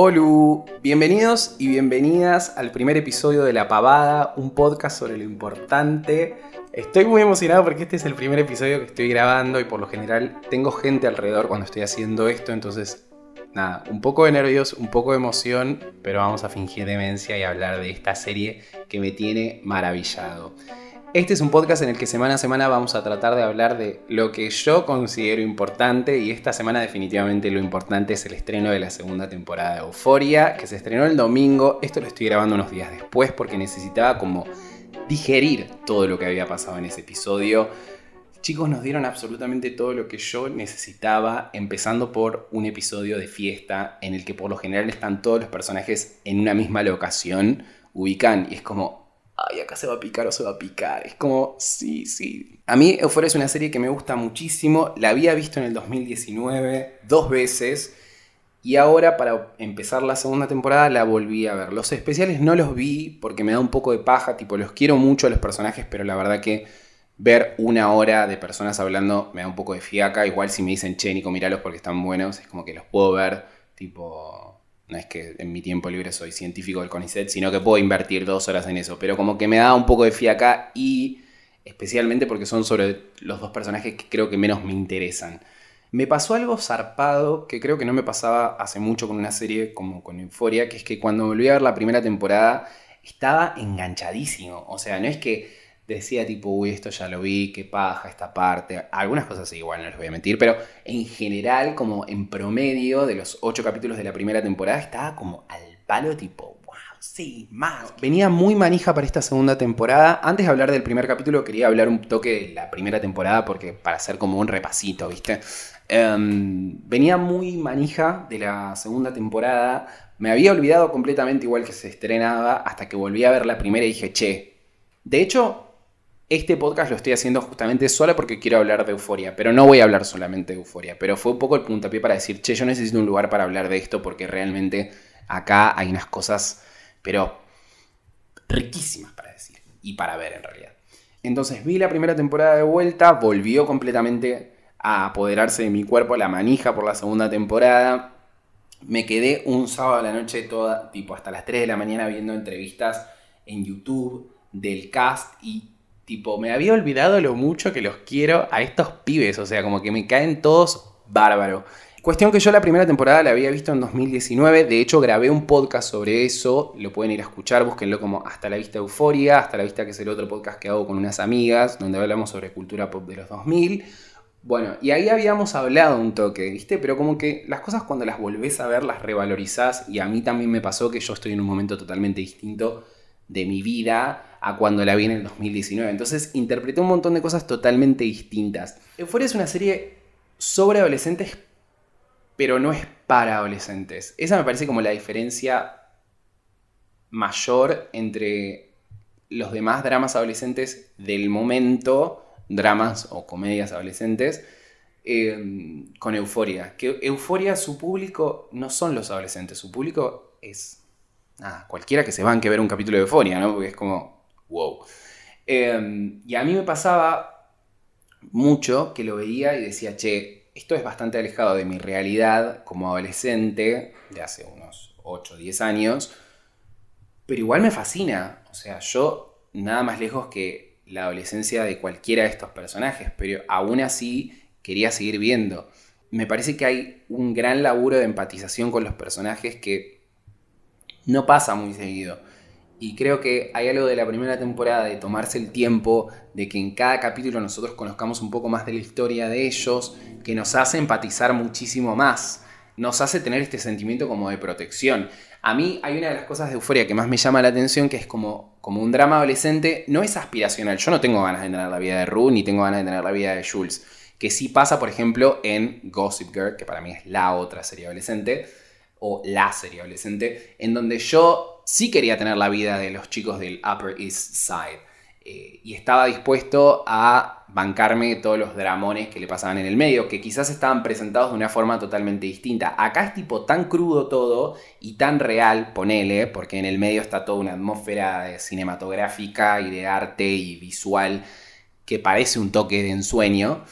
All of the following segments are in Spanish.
Hola, bienvenidos y bienvenidas al primer episodio de La Pavada, un podcast sobre lo importante. Estoy muy emocionado porque este es el primer episodio que estoy grabando y por lo general tengo gente alrededor cuando estoy haciendo esto, entonces nada, un poco de nervios, un poco de emoción, pero vamos a fingir demencia y hablar de esta serie que me tiene maravillado. Este es un podcast en el que semana a semana vamos a tratar de hablar de lo que yo considero importante y esta semana definitivamente lo importante es el estreno de la segunda temporada de Euforia, que se estrenó el domingo. Esto lo estoy grabando unos días después porque necesitaba como digerir todo lo que había pasado en ese episodio. Chicos, nos dieron absolutamente todo lo que yo necesitaba, empezando por un episodio de fiesta en el que por lo general están todos los personajes en una misma locación, ubican y es como, ay, acá se va a picar o se va a picar. Es como, sí, sí. A mí Euphoria es una serie que me gusta muchísimo. La había visto en el 2019 dos veces. Y ahora para empezar la segunda temporada la volví a ver. Los especiales no los vi porque me da un poco de paja. Tipo, los quiero mucho a los personajes, pero la verdad que ver una hora de personas hablando me da un poco de fiaca. Igual si me dicen, che, Nico, miralos porque están buenos, es como que los puedo ver. Tipo, no es que en mi tiempo libre soy científico del CONICET, sino que puedo invertir dos horas en eso. Pero como que me da un poco de fiaca y especialmente porque son sobre los dos personajes que creo que menos me interesan. Me pasó algo zarpado que creo que no me pasaba hace mucho con una serie como con Euphoria, que es que cuando volví a ver la primera temporada estaba enganchadísimo. O sea, no es que decía tipo, uy, esto ya lo vi, qué paja esta parte. Algunas cosas igual, no les voy a mentir, pero en general, como en promedio de los ocho capítulos de la primera temporada, estaba como al palo tipo, wow, sí, más. Venía muy manija para esta segunda temporada. Antes de hablar del primer capítulo, quería hablar un toque de la primera temporada, porque para hacer como un repasito, ¿viste? Em, venía muy manija de la segunda temporada. Me había olvidado completamente igual que se estrenaba hasta que volví a ver la primera y dije, che. De hecho, este podcast lo estoy haciendo justamente solo porque quiero hablar de euforia, pero no voy a hablar solamente de euforia, pero fue un poco el puntapié para decir, che, yo necesito un lugar para hablar de esto porque realmente acá hay unas cosas, pero riquísimas para decir y para ver en realidad. Entonces vi la primera temporada de vuelta, volvió completamente a apoderarse de mi cuerpo la manija por la segunda temporada. Me quedé un sábado a la noche toda, tipo hasta las 3 de la mañana viendo entrevistas en YouTube del cast y Tipo, me había olvidado lo mucho que los quiero a estos pibes. O sea, como que me caen todos bárbaro. Cuestión que yo la primera temporada la había visto en 2019. De hecho, grabé un podcast sobre eso. Lo pueden ir a escuchar. Búsquenlo como Hasta la Vista Euforia. Hasta la Vista, que es el otro podcast que hago con unas amigas. Donde hablamos sobre cultura pop de los 2000. Bueno, y ahí habíamos hablado un toque, ¿viste? Pero como que las cosas cuando las volvés a ver, las revalorizás. Y a mí también me pasó que yo estoy en un momento totalmente distinto de mi vida a cuando la vi en el 2019. Entonces interpreté un montón de cosas totalmente distintas. Euphoria es una serie sobre adolescentes, pero no es para adolescentes. Esa me parece como la diferencia mayor entre los demás dramas adolescentes del momento, dramas o comedias adolescentes, eh, con Euforia. Que Euforia, su público no son los adolescentes, su público es nada, cualquiera que se banque ver un capítulo de Euforia, ¿no? Porque es como, wow. Em, y a mí me pasaba mucho que lo veía y decía, che, esto es bastante alejado de mi realidad como adolescente de hace unos 8 o 10 años, pero igual me fascina. O sea, yo nada más lejos que la adolescencia de cualquiera de estos personajes, pero aún así quería seguir viendo. Me parece que hay un gran laburo de empatización con los personajes que no pasa muy seguido. Y creo que hay algo de la primera temporada de tomarse el tiempo, de que en cada capítulo nosotros conozcamos un poco más de la historia de ellos, que nos hace empatizar muchísimo más, nos hace tener este sentimiento como de protección. A mí hay una de las cosas de euforia que más me llama la atención, que es como, como un drama adolescente, no es aspiracional. Yo no tengo ganas de tener la vida de Rue, ni tengo ganas de tener la vida de Jules. Que sí pasa, por ejemplo, en Gossip Girl, que para mí es la otra serie adolescente, o la serie adolescente, en donde yo sí quería tener la vida de los chicos del Upper East Side. Eh, y estaba dispuesto a bancarme todos los dramones que le pasaban en el medio, que quizás estaban presentados de una forma totalmente distinta. Acá es tipo tan crudo todo y tan real, ponele, porque en el medio está toda una atmósfera cinematográfica y de arte y visual que parece un toque de ensueño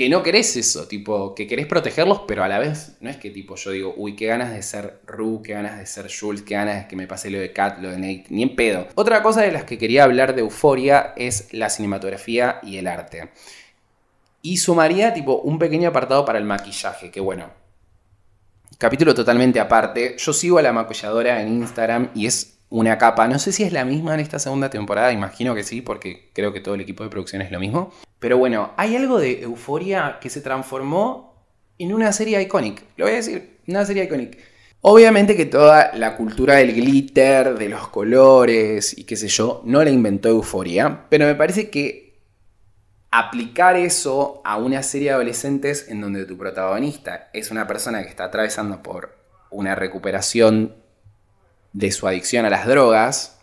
que no querés eso, tipo, que querés protegerlos, pero a la vez no es que tipo yo digo, uy, qué ganas de ser Ru, qué ganas de ser Jules, qué ganas de que me pase lo de Kat, lo de Nate, ni en pedo. Otra cosa de las que quería hablar de Euforia es la cinematografía y el arte. Y sumaría tipo un pequeño apartado para el maquillaje, que bueno, capítulo totalmente aparte. Yo sigo a la maquilladora en Instagram y es una capa. No sé si es la misma en esta segunda temporada, imagino que sí, porque creo que todo el equipo de producción es lo mismo. Pero bueno, hay algo de euforia que se transformó en una serie icónica. Lo voy a decir, una serie icónica. Obviamente que toda la cultura del glitter, de los colores y qué sé yo, no la inventó Euforia, pero me parece que aplicar eso a una serie de adolescentes en donde tu protagonista es una persona que está atravesando por una recuperación de su adicción a las drogas,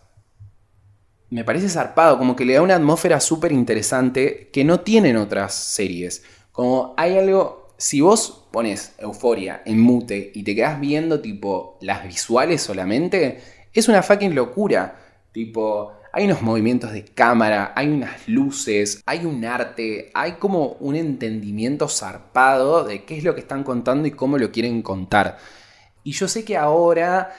me parece zarpado, como que le da una atmósfera súper interesante que no tienen otras series. Como hay algo, si vos pones Euforia en mute y te quedas viendo tipo las visuales solamente, es una fucking locura. Tipo, hay unos movimientos de cámara, hay unas luces, hay un arte, hay como un entendimiento zarpado de qué es lo que están contando y cómo lo quieren contar. Y yo sé que ahora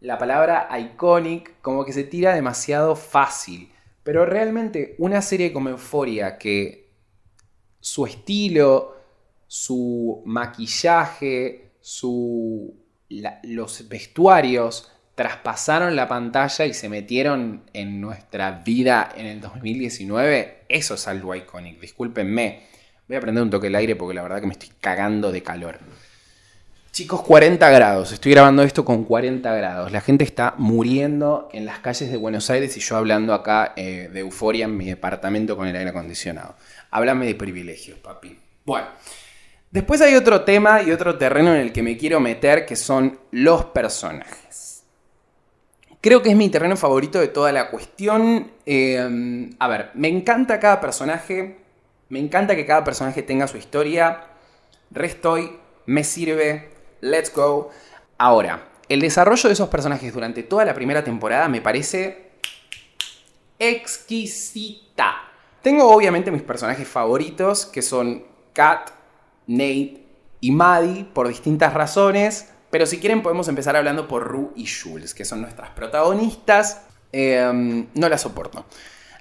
la palabra iconic como que se tira demasiado fácil. Pero realmente una serie como Euforia que su estilo, su maquillaje, su, los vestuarios traspasaron la pantalla y se metieron en nuestra vida en el 2019, eso es algo iconic, discúlpenme. Voy a prender un toque el aire porque la verdad que me estoy cagando de calor. Chicos, 40 grados. Estoy grabando esto con 40 grados. La gente está muriendo en las calles de Buenos Aires y yo hablando acá eh, de euforia en mi departamento con el aire acondicionado. Háblame de privilegios, papi. Bueno, después hay otro tema y otro terreno en el que me quiero meter que son los personajes. Creo que es mi terreno favorito de toda la cuestión. Eh, a ver, me encanta cada personaje. Me encanta que cada personaje tenga su historia. Restoy, me sirve, let's go. Ahora, el desarrollo de esos personajes durante toda la primera temporada me parece exquisita. Tengo obviamente mis personajes favoritos, que son Kat, Nate y Maddie, por distintas razones. Pero si quieren podemos empezar hablando por Rue y Jules, que son nuestras protagonistas. Em, no las soporto.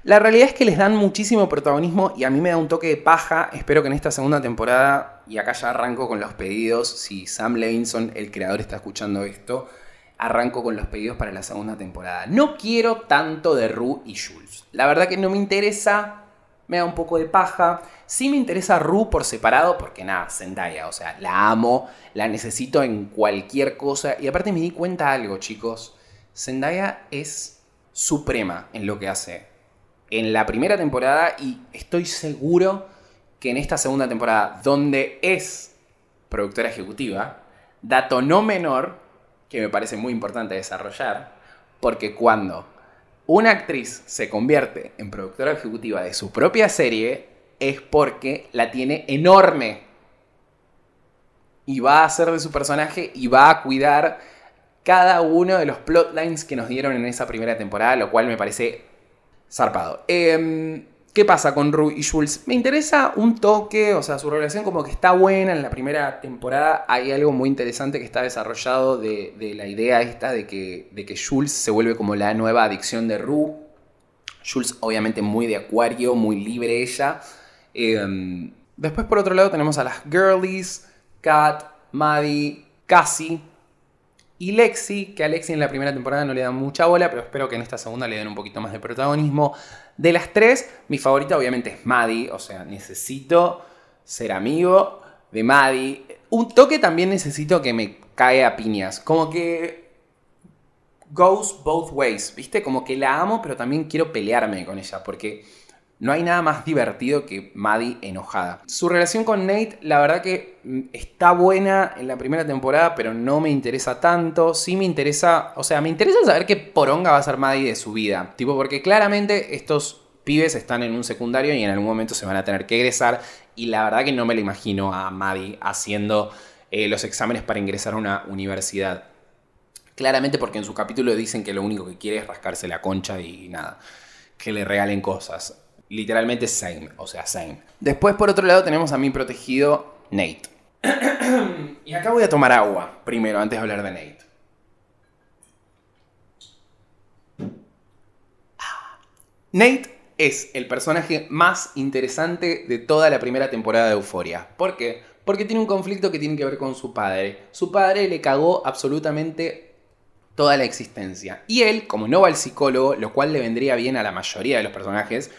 La realidad es que les dan muchísimo protagonismo y a mí me da un toque de paja. Espero que en esta segunda temporada, y acá ya arranco con los pedidos, si Sam Levinson, el creador, está escuchando esto, arranco con los pedidos para la segunda temporada. No quiero tanto de Rue y Jules. La verdad que no me interesa, me da un poco de paja. Sí me interesa Rue por separado, porque nada, Zendaya, o sea, la amo, la necesito en cualquier cosa. Y aparte me di cuenta algo, chicos. Zendaya es suprema en lo que hace en la primera temporada y estoy seguro que en esta segunda temporada, donde es productora ejecutiva, dato no menor, que me parece muy importante desarrollar, porque cuando una actriz se convierte en productora ejecutiva de su propia serie, es porque la tiene enorme. Y va a hacer de su personaje y va a cuidar cada uno de los plotlines que nos dieron en esa primera temporada, lo cual me parece zarpado. Em, ¿Qué pasa con Rue y Jules? Me interesa un toque, o sea, su relación como que está buena en la primera temporada. Hay algo muy interesante que está desarrollado de, la idea esta de que, de Jules se vuelve como la nueva adicción de Rue. Jules obviamente muy de acuario, muy libre ella. Em, después por otro lado tenemos a las girlies, Kat, Maddie, Cassie, y Lexi, que a Lexi en la primera temporada no le dan mucha bola, pero espero que en esta segunda le den un poquito más de protagonismo. De las tres, mi favorita obviamente es Maddie, o sea, necesito ser amigo de Maddie. Un toque también necesito que me cae a piñas, como que goes both ways, ¿viste? Como que la amo, pero también quiero pelearme con ella, porque no hay nada más divertido que Maddie enojada. Su relación con Nate, la verdad que mm, está buena en la primera temporada, pero no me interesa tanto. Sí me interesa, o sea, me interesa saber qué poronga va a ser Maddie de su vida. Tipo, porque claramente estos pibes están en un secundario y en algún momento se van a tener que egresar. Y la verdad que no me lo imagino a Maddie haciendo eh, los exámenes para ingresar a una universidad. Claramente porque en su capítulo dicen que lo único que quiere es rascarse la concha y nada, que le regalen cosas literalmente same, o sea, same. Después, por otro lado, tenemos a mi protegido Nate. y acá voy a tomar agua primero, antes de hablar de Nate. Nate es el personaje más interesante de toda la primera temporada de Euforia. ¿Por qué? Porque tiene un conflicto que tiene que ver con su padre. Su padre le cagó absolutamente toda la existencia. Y él, como no va al psicólogo, lo cual le vendría bien a la mayoría de los personajes,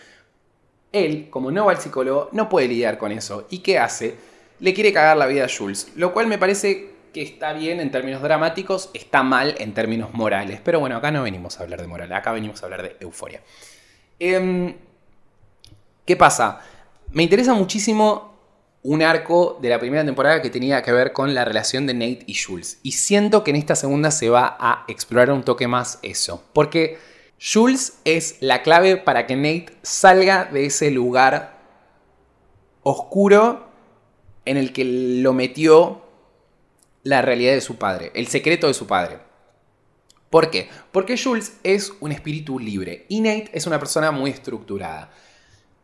él, como no va al psicólogo, no puede lidiar con eso. ¿Y qué hace? Le quiere cagar la vida a Jules. Lo cual me parece que está bien en términos dramáticos, está mal en términos morales. Pero bueno, acá no venimos a hablar de moral, acá venimos a hablar de euforia. Em, ¿Qué pasa? Me interesa muchísimo un arco de la primera temporada que tenía que ver con la relación de Nate y Jules. Y siento que en esta segunda se va a explorar un toque más eso. Porque Jules es la clave para que Nate salga de ese lugar oscuro en el que lo metió la realidad de su padre, el secreto de su padre. ¿Por qué? Porque Jules es un espíritu libre y Nate es una persona muy estructurada.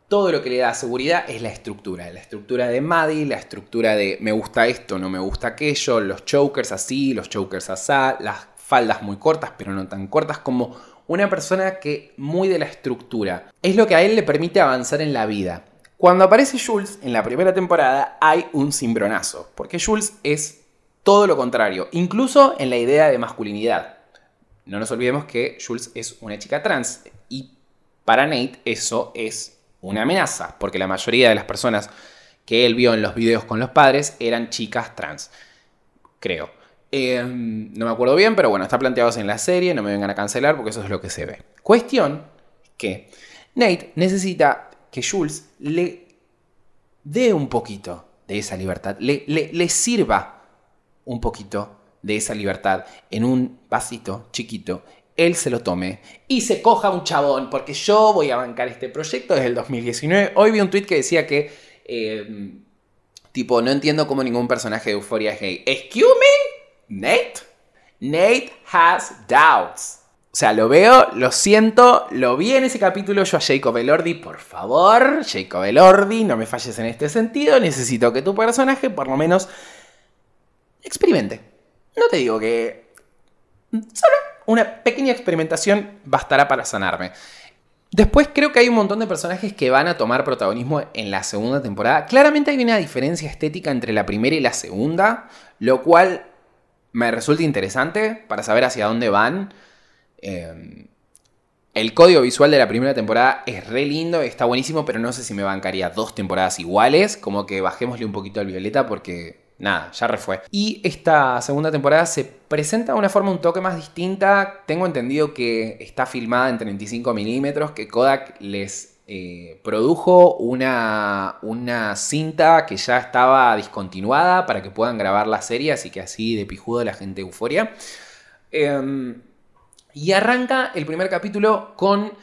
Todo lo que le da seguridad es la estructura. La estructura de Maddie, la estructura de me gusta esto, no me gusta aquello, los chokers así, los chokers asá, las faldas muy cortas pero no tan cortas, como una persona que muy de la estructura. Es lo que a él le permite avanzar en la vida. Cuando aparece Jules en la primera temporada hay un cimbronazo, porque Jules es todo lo contrario, incluso en la idea de masculinidad. No nos olvidemos que Jules es una chica trans y para Nate eso es una amenaza, porque la mayoría de las personas que él vio en los videos con los padres eran chicas trans. Creo. Em, no me acuerdo bien, pero bueno, está planteado en la serie, no me vengan a cancelar porque eso es lo que se ve. Cuestión que Nate necesita que Jules le dé un poquito de esa libertad, le, le, sirva un poquito de esa libertad en un vasito chiquito, él se lo tome y se coja un chabón, porque yo voy a bancar este proyecto desde el 2019. Hoy vi un tweet que decía que, eh, tipo, no entiendo cómo ningún personaje de Euphoria es gay. ¿Excuse me? ¿Nate? Nate has doubts. O sea, lo veo, lo siento, lo vi en ese capítulo yo a Jacob Elordi, por favor, Jacob Elordi, no me falles en este sentido, necesito que tu personaje por lo menos experimente. No te digo que... Solo una pequeña experimentación bastará para sanarme. Después creo que hay un montón de personajes que van a tomar protagonismo en la segunda temporada. Claramente hay una diferencia estética entre la primera y la segunda, lo cual me resulta interesante para saber hacia dónde van. Em, el código visual de la primera temporada es re lindo, está buenísimo, pero no sé si me bancaría dos temporadas iguales. Como que bajémosle un poquito al violeta porque nada, ya refue. Y esta segunda temporada se presenta de una forma un toque más distinta. Tengo entendido que está filmada en 35 milímetros, que Kodak les eh, produjo una, una cinta que ya estaba discontinuada para que puedan grabar la serie, así que así de pijudo la gente euforia. Em, y arranca el primer capítulo con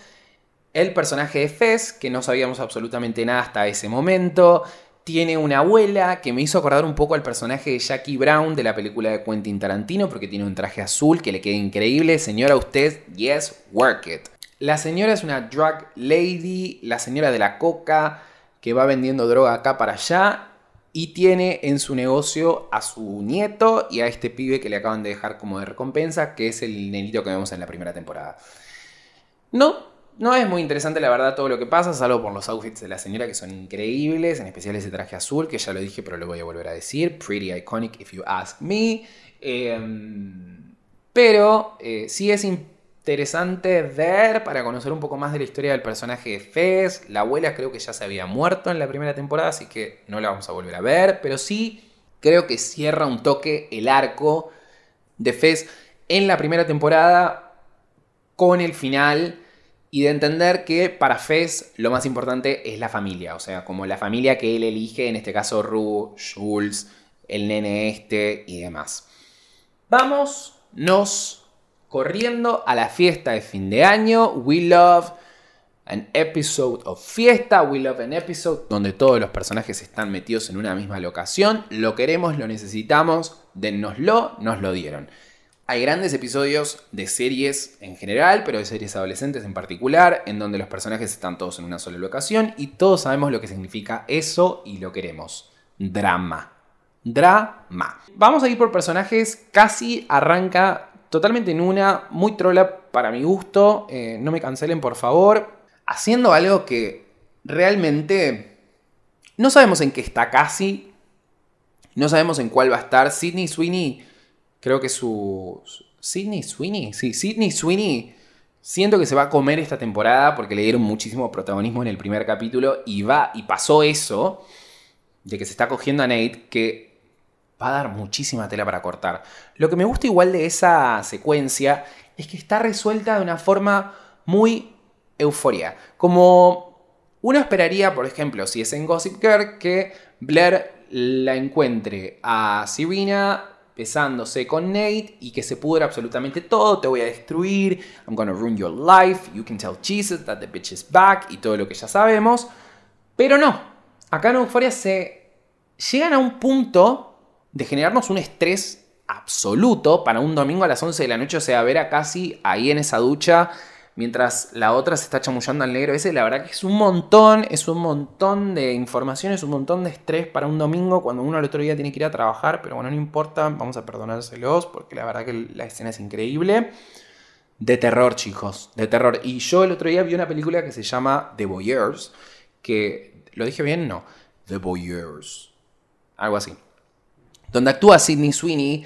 el personaje de Fez, que no sabíamos absolutamente nada hasta ese momento tiene una abuela que me hizo acordar un poco al personaje de Jackie Brown de la película de Quentin Tarantino porque tiene un traje azul que le queda increíble. Señora, usted, yes, work it. La señora es una drug lady, la señora de la coca que va vendiendo droga acá para allá y tiene en su negocio a su nieto y a este pibe que le acaban de dejar como de recompensa, que es el nenito que vemos en la primera temporada. No no es muy interesante la verdad todo lo que pasa, salvo por los outfits de la señora que son increíbles, en especial ese traje azul, que ya lo dije pero lo voy a volver a decir, pretty iconic if you ask me. Em, pero eh, sí es interesante ver para conocer un poco más de la historia del personaje de Fez. La abuela creo que ya se había muerto en la primera temporada, así que no la vamos a volver a ver, pero sí creo que cierra un toque el arco de Fez en la primera temporada con el final y de entender que para Fez lo más importante es la familia, o sea, como la familia que él elige, en este caso Ru, Jules, el nene este y demás. Vamos, nos corriendo a la fiesta de fin de año. We love an episode of fiesta, we love an episode donde todos los personajes están metidos en una misma locación. Lo queremos, lo necesitamos, dennoslo, nos lo dieron. Hay grandes episodios de series en general, pero de series adolescentes en particular, en donde los personajes están todos en una sola locación y todos sabemos lo que significa eso y lo queremos. Drama. Drama. Vamos a ir por personajes, casi arranca totalmente en una, muy trola para mi gusto, eh, no me cancelen por favor, haciendo algo que realmente no sabemos en qué está casi, no sabemos en cuál va a estar. Sidney Sweeney, creo que su... Sidney Sweeney, sí, Sidney Sweeney. Siento que se va a comer esta temporada porque le dieron muchísimo protagonismo en el primer capítulo y va y pasó eso de que se está cogiendo a Nate que va a dar muchísima tela para cortar. Lo que me gusta igual de esa secuencia es que está resuelta de una forma muy euforia. Como uno esperaría, por ejemplo, si es en Gossip Girl, que Blair la encuentre a Serena besándose con Nate y que se pudra absolutamente todo, te voy a destruir, I'm gonna ruin your life, you can tell Jesus that the bitch is back y todo lo que ya sabemos. Pero no, acá en Euphoria se llegan a un punto de generarnos un estrés absoluto para un domingo a las 11 de la noche, o sea, ver a casi ahí en esa ducha mientras la otra se está chamullando al negro ese, la verdad que es un montón, es un montón de información, es un montón de estrés para un domingo cuando uno al otro día tiene que ir a trabajar, pero bueno, no importa, vamos a perdonárselos porque la verdad que la escena es increíble. De terror, chicos, de terror. Y yo el otro día vi una película que se llama The Voyeurs, que, ¿lo dije bien? No, The Voyeurs, algo así. Donde actúa Sidney Sweeney.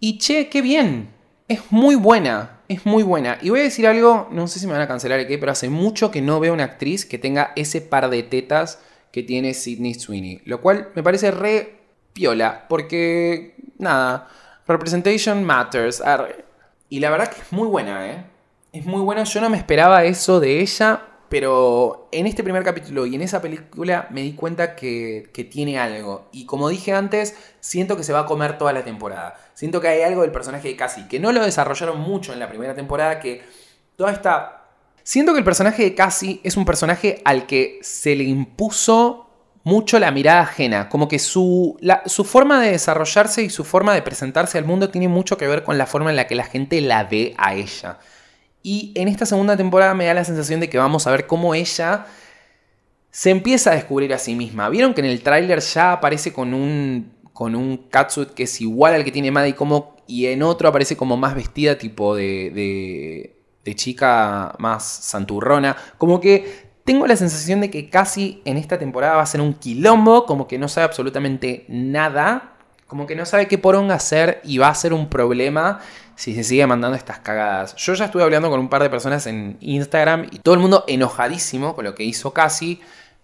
Y che, qué bien, es muy buena es muy buena. Y voy a decir algo, no sé si me van a cancelar aquí, pero hace mucho que no veo una actriz que tenga ese par de tetas que tiene Sidney Sweeney. Lo cual me parece re piola, porque nada, representation matters. Y la verdad que es muy buena, ¿eh? Es muy buena, yo no me esperaba eso de ella, pero en este primer capítulo y en esa película me di cuenta que, tiene algo. Y como dije antes, siento que se va a comer toda la temporada. Siento que hay algo del personaje de Cassie que no lo desarrollaron mucho en la primera temporada, que toda esta... Siento que el personaje de Cassie es un personaje al que se le impuso mucho la mirada ajena, como que su, su forma de desarrollarse y su forma de presentarse al mundo tiene mucho que ver con la forma en la que la gente la ve a ella. Y en esta segunda temporada me da la sensación de que vamos a ver cómo ella se empieza a descubrir a sí misma. Vieron que en el tráiler ya aparece con un, con un catsuit que es igual al que tiene Maddie como, y en otro aparece como más vestida tipo de, de, de chica más santurrona. Como que tengo la sensación de que casi en esta temporada va a ser un quilombo, como que no sabe absolutamente nada como que no sabe qué poronga hacer y va a ser un problema si se sigue mandando estas cagadas. Yo ya estuve hablando con un par de personas en Instagram y todo el mundo enojadísimo con lo que hizo Casi.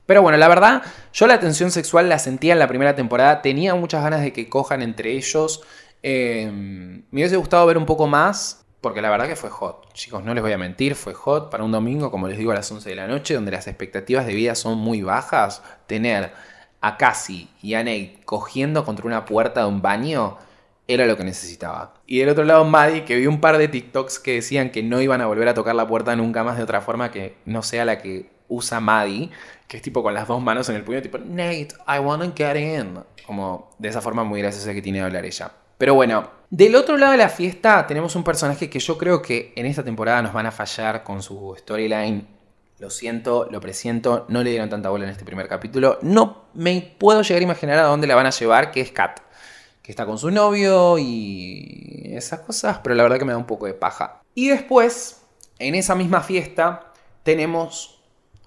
Pero bueno, la verdad, yo la tensión sexual la sentía en la primera temporada. Tenía muchas ganas de que cojan entre ellos. Em, me hubiese gustado ver un poco más. Porque la verdad que fue hot. Chicos, no les voy a mentir, fue hot para un domingo, como les digo, a las 11 de la noche, donde las expectativas de vida son muy bajas. Tener a Cassie y a Nate cogiendo contra una puerta de un baño era lo que necesitaba. Y del otro lado, Maddie, que vi un par de TikToks que decían que no iban a volver a tocar la puerta nunca más de otra forma que no sea la que usa Maddie, que es tipo con las dos manos en el puño, tipo, Nate, I wanna get in. Como de esa forma muy graciosa que tiene de hablar ella. Pero bueno, del otro lado de la fiesta tenemos un personaje que yo creo que en esta temporada nos van a fallar con su storyline lo siento, lo presiento, no le dieron tanta bola en este primer capítulo. No me puedo llegar a imaginar a dónde la van a llevar, que es Kat. Que está con su novio y esas cosas, pero la verdad que me da un poco de paja. Y después, en esa misma fiesta, tenemos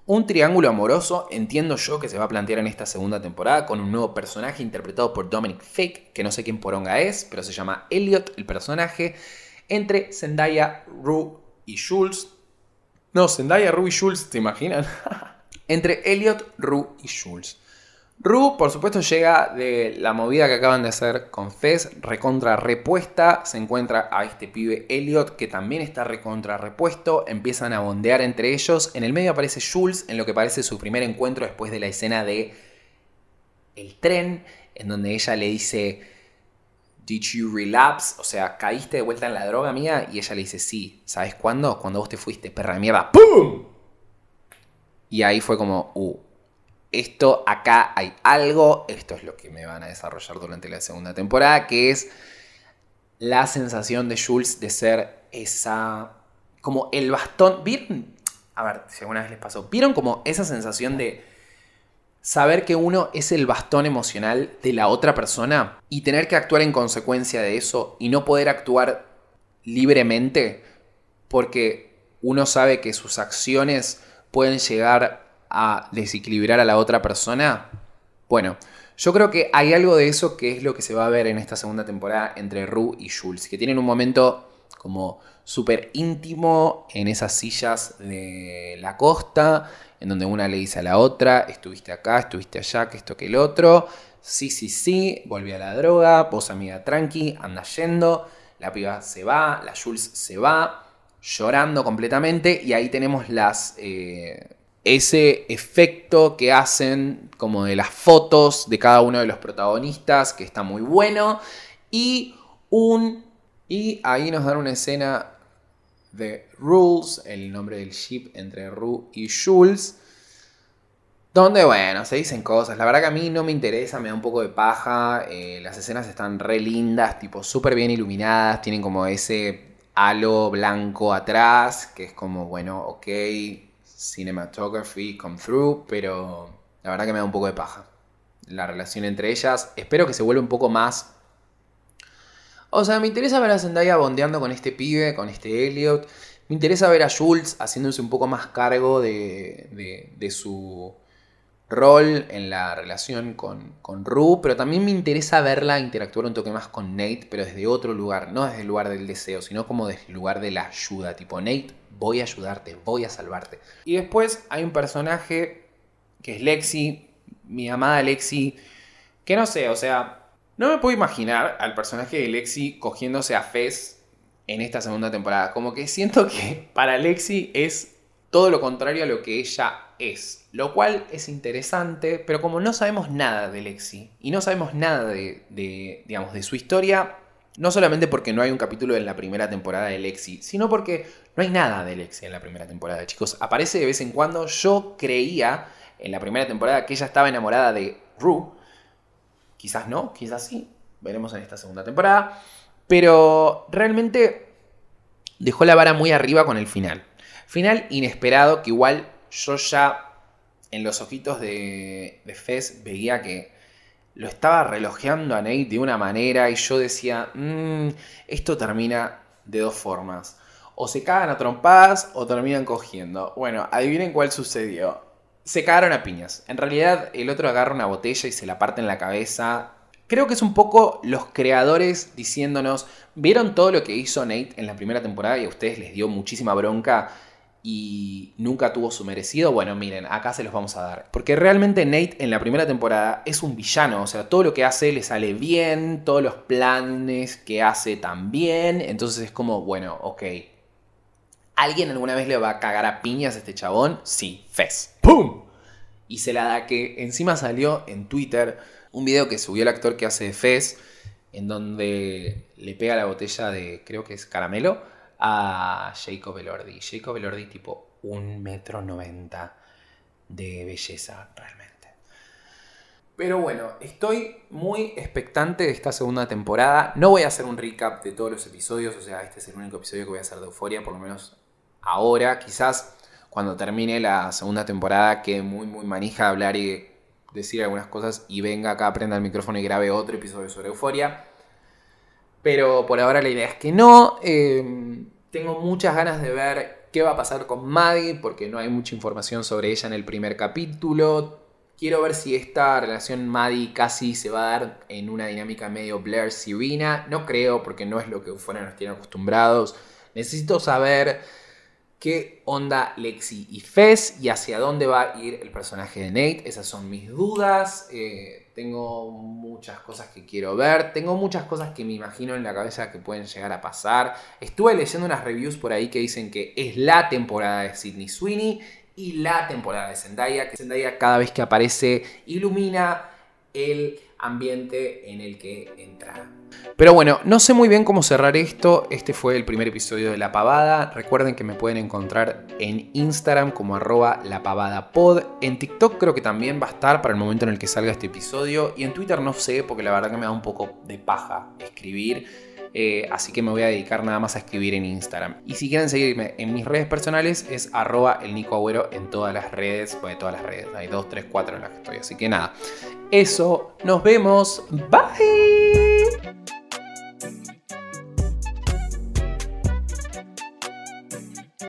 un triángulo amoroso, entiendo yo que se va a plantear en esta segunda temporada con un nuevo personaje interpretado por Dominic Fake, que no sé quién poronga es, pero se llama Elliot el personaje, entre Zendaya, Rue y Jules, no, Zendaya, Rue y Jules, ¿te imaginan? Entre Elliot, Rue y Jules. Rue, por supuesto, llega de la movida que acaban de hacer con Fez, recontra repuesta. Se encuentra a este pibe Elliot, que también está recontra repuesto. Empiezan a bondear entre ellos. En el medio aparece Jules, en lo que parece su primer encuentro después de la escena de el tren, en donde ella le dice Did you relapse? O sea, ¿caíste de vuelta en la droga mía? Y ella le dice, sí. ¿Sabes cuándo? Cuando vos te fuiste, perra de mierda. ¡Pum! Y ahí fue como, uh, esto acá hay algo, esto es lo que me van a desarrollar durante la segunda temporada, que es la sensación de Jules de ser esa. como el bastón. ¿Vieron? A ver si alguna vez les pasó. ¿Vieron como esa sensación de saber que uno es el bastón emocional de la otra persona y tener que actuar en consecuencia de eso y no poder actuar libremente porque uno sabe que sus acciones pueden llegar a desequilibrar a la otra persona? Bueno, yo creo que hay algo de eso que es lo que se va a ver en esta segunda temporada entre Rue y Jules, que tienen un momento como súper íntimo en esas sillas de la costa, en donde una le dice a la otra, estuviste acá, estuviste allá, que esto, que el otro, sí, sí, sí, volví a la droga, vos amiga tranqui, anda yendo, la piba se va, la Jules se va, llorando completamente, y ahí tenemos las... Eh, ese efecto que hacen como de las fotos de cada uno de los protagonistas, que está muy bueno, y un... Y ahí nos dan una escena de Rules, el nombre del ship entre Ru y Jules. Donde, bueno, se dicen cosas. La verdad que a mí no me interesa, me da un poco de paja. Eh, las escenas están re lindas, tipo súper bien iluminadas. Tienen como ese halo blanco atrás, que es como, bueno, ok, cinematography come through, pero la verdad que me da un poco de paja. La relación entre ellas. Espero que se vuelva un poco más o sea, me interesa ver a Zendaya bondeando con este pibe, con este Elliot. Me interesa ver a Jules haciéndose un poco más cargo de, de, su rol en la relación con, con Rue, pero también me interesa verla interactuar un toque más con Nate, pero desde otro lugar, no desde el lugar del deseo, sino como desde el lugar de la ayuda, tipo Nate, voy a ayudarte, voy a salvarte. Y después hay un personaje que es Lexi, mi amada Lexi, que no sé, o sea, no me puedo imaginar al personaje de Lexi cogiéndose a Fez en esta segunda temporada. Como que siento que para Lexi es todo lo contrario a lo que ella es. Lo cual es interesante, pero como no sabemos nada de Lexi y no sabemos nada de, digamos, de su historia, no solamente porque no hay un capítulo en la primera temporada de Lexi, sino porque no hay nada de Lexi en la primera temporada, chicos. Aparece de vez en cuando. Yo creía en la primera temporada que ella estaba enamorada de Rue Quizás no, quizás sí. Veremos en esta segunda temporada. Pero realmente dejó la vara muy arriba con el final. Final inesperado que igual yo ya en los ojitos de, Fez veía que lo estaba relojeando a Nate de una manera y yo decía, mm, esto termina de dos formas. O se cagan a trompadas o terminan cogiendo. Bueno, adivinen cuál sucedió se cagaron a piñas. En realidad, el otro agarra una botella y se la parte en la cabeza. Creo que es un poco los creadores diciéndonos, vieron todo lo que hizo Nate en la primera temporada y a ustedes les dio muchísima bronca y nunca tuvo su merecido. Bueno, miren, acá se los vamos a dar. Porque realmente Nate en la primera temporada es un villano, o sea, todo lo que hace le sale bien, todos los planes que hace también. Entonces es como, bueno, ok, ¿Alguien alguna vez le va a cagar a piñas a este chabón? Sí, Fez. ¡Pum! Y se la da que encima salió en Twitter un video que subió el actor que hace Fez, en donde le pega la botella de, creo que es caramelo, a Jacob Elordi. Jacob Elordi tipo un metro noventa de belleza realmente. Pero bueno, estoy muy expectante de esta segunda temporada. No voy a hacer un recap de todos los episodios, o sea, este es el único episodio que voy a hacer de Euforia, por lo menos ahora, quizás cuando termine la segunda temporada, que muy, muy manija hablar y decir algunas cosas y venga acá, prenda el micrófono y grabe otro episodio sobre Euforia. Pero por ahora la idea es que no. Em, tengo muchas ganas de ver qué va a pasar con Maddie, porque no hay mucha información sobre ella en el primer capítulo. Quiero ver si esta relación Maddie casi se va a dar en una dinámica medio Blair Sivina. No creo, porque no es lo que Euphoria nos tiene acostumbrados. Necesito saber qué onda Lexi y Fez y hacia dónde va a ir el personaje de Nate. Esas son mis dudas. Eh, tengo muchas cosas que quiero ver. Tengo muchas cosas que me imagino en la cabeza que pueden llegar a pasar. Estuve leyendo unas reviews por ahí que dicen que es la temporada de Sidney Sweeney y la temporada de Zendaya. Que Zendaya cada vez que aparece ilumina el ambiente en el que entra. Pero bueno, no sé muy bien cómo cerrar esto. Este fue el primer episodio de La Pavada. Recuerden que me pueden encontrar en Instagram como arroba lapavadapod. En TikTok creo que también va a estar para el momento en el que salga este episodio. Y en Twitter no sé, porque la verdad que me da un poco de paja escribir. Eh, así que me voy a dedicar nada más a escribir en Instagram. Y si quieren seguirme en mis redes personales es arroba el Nico en todas las redes, pues todas las redes, hay 2, 3, 4 en las que estoy, así que nada. Eso, nos vemos, bye.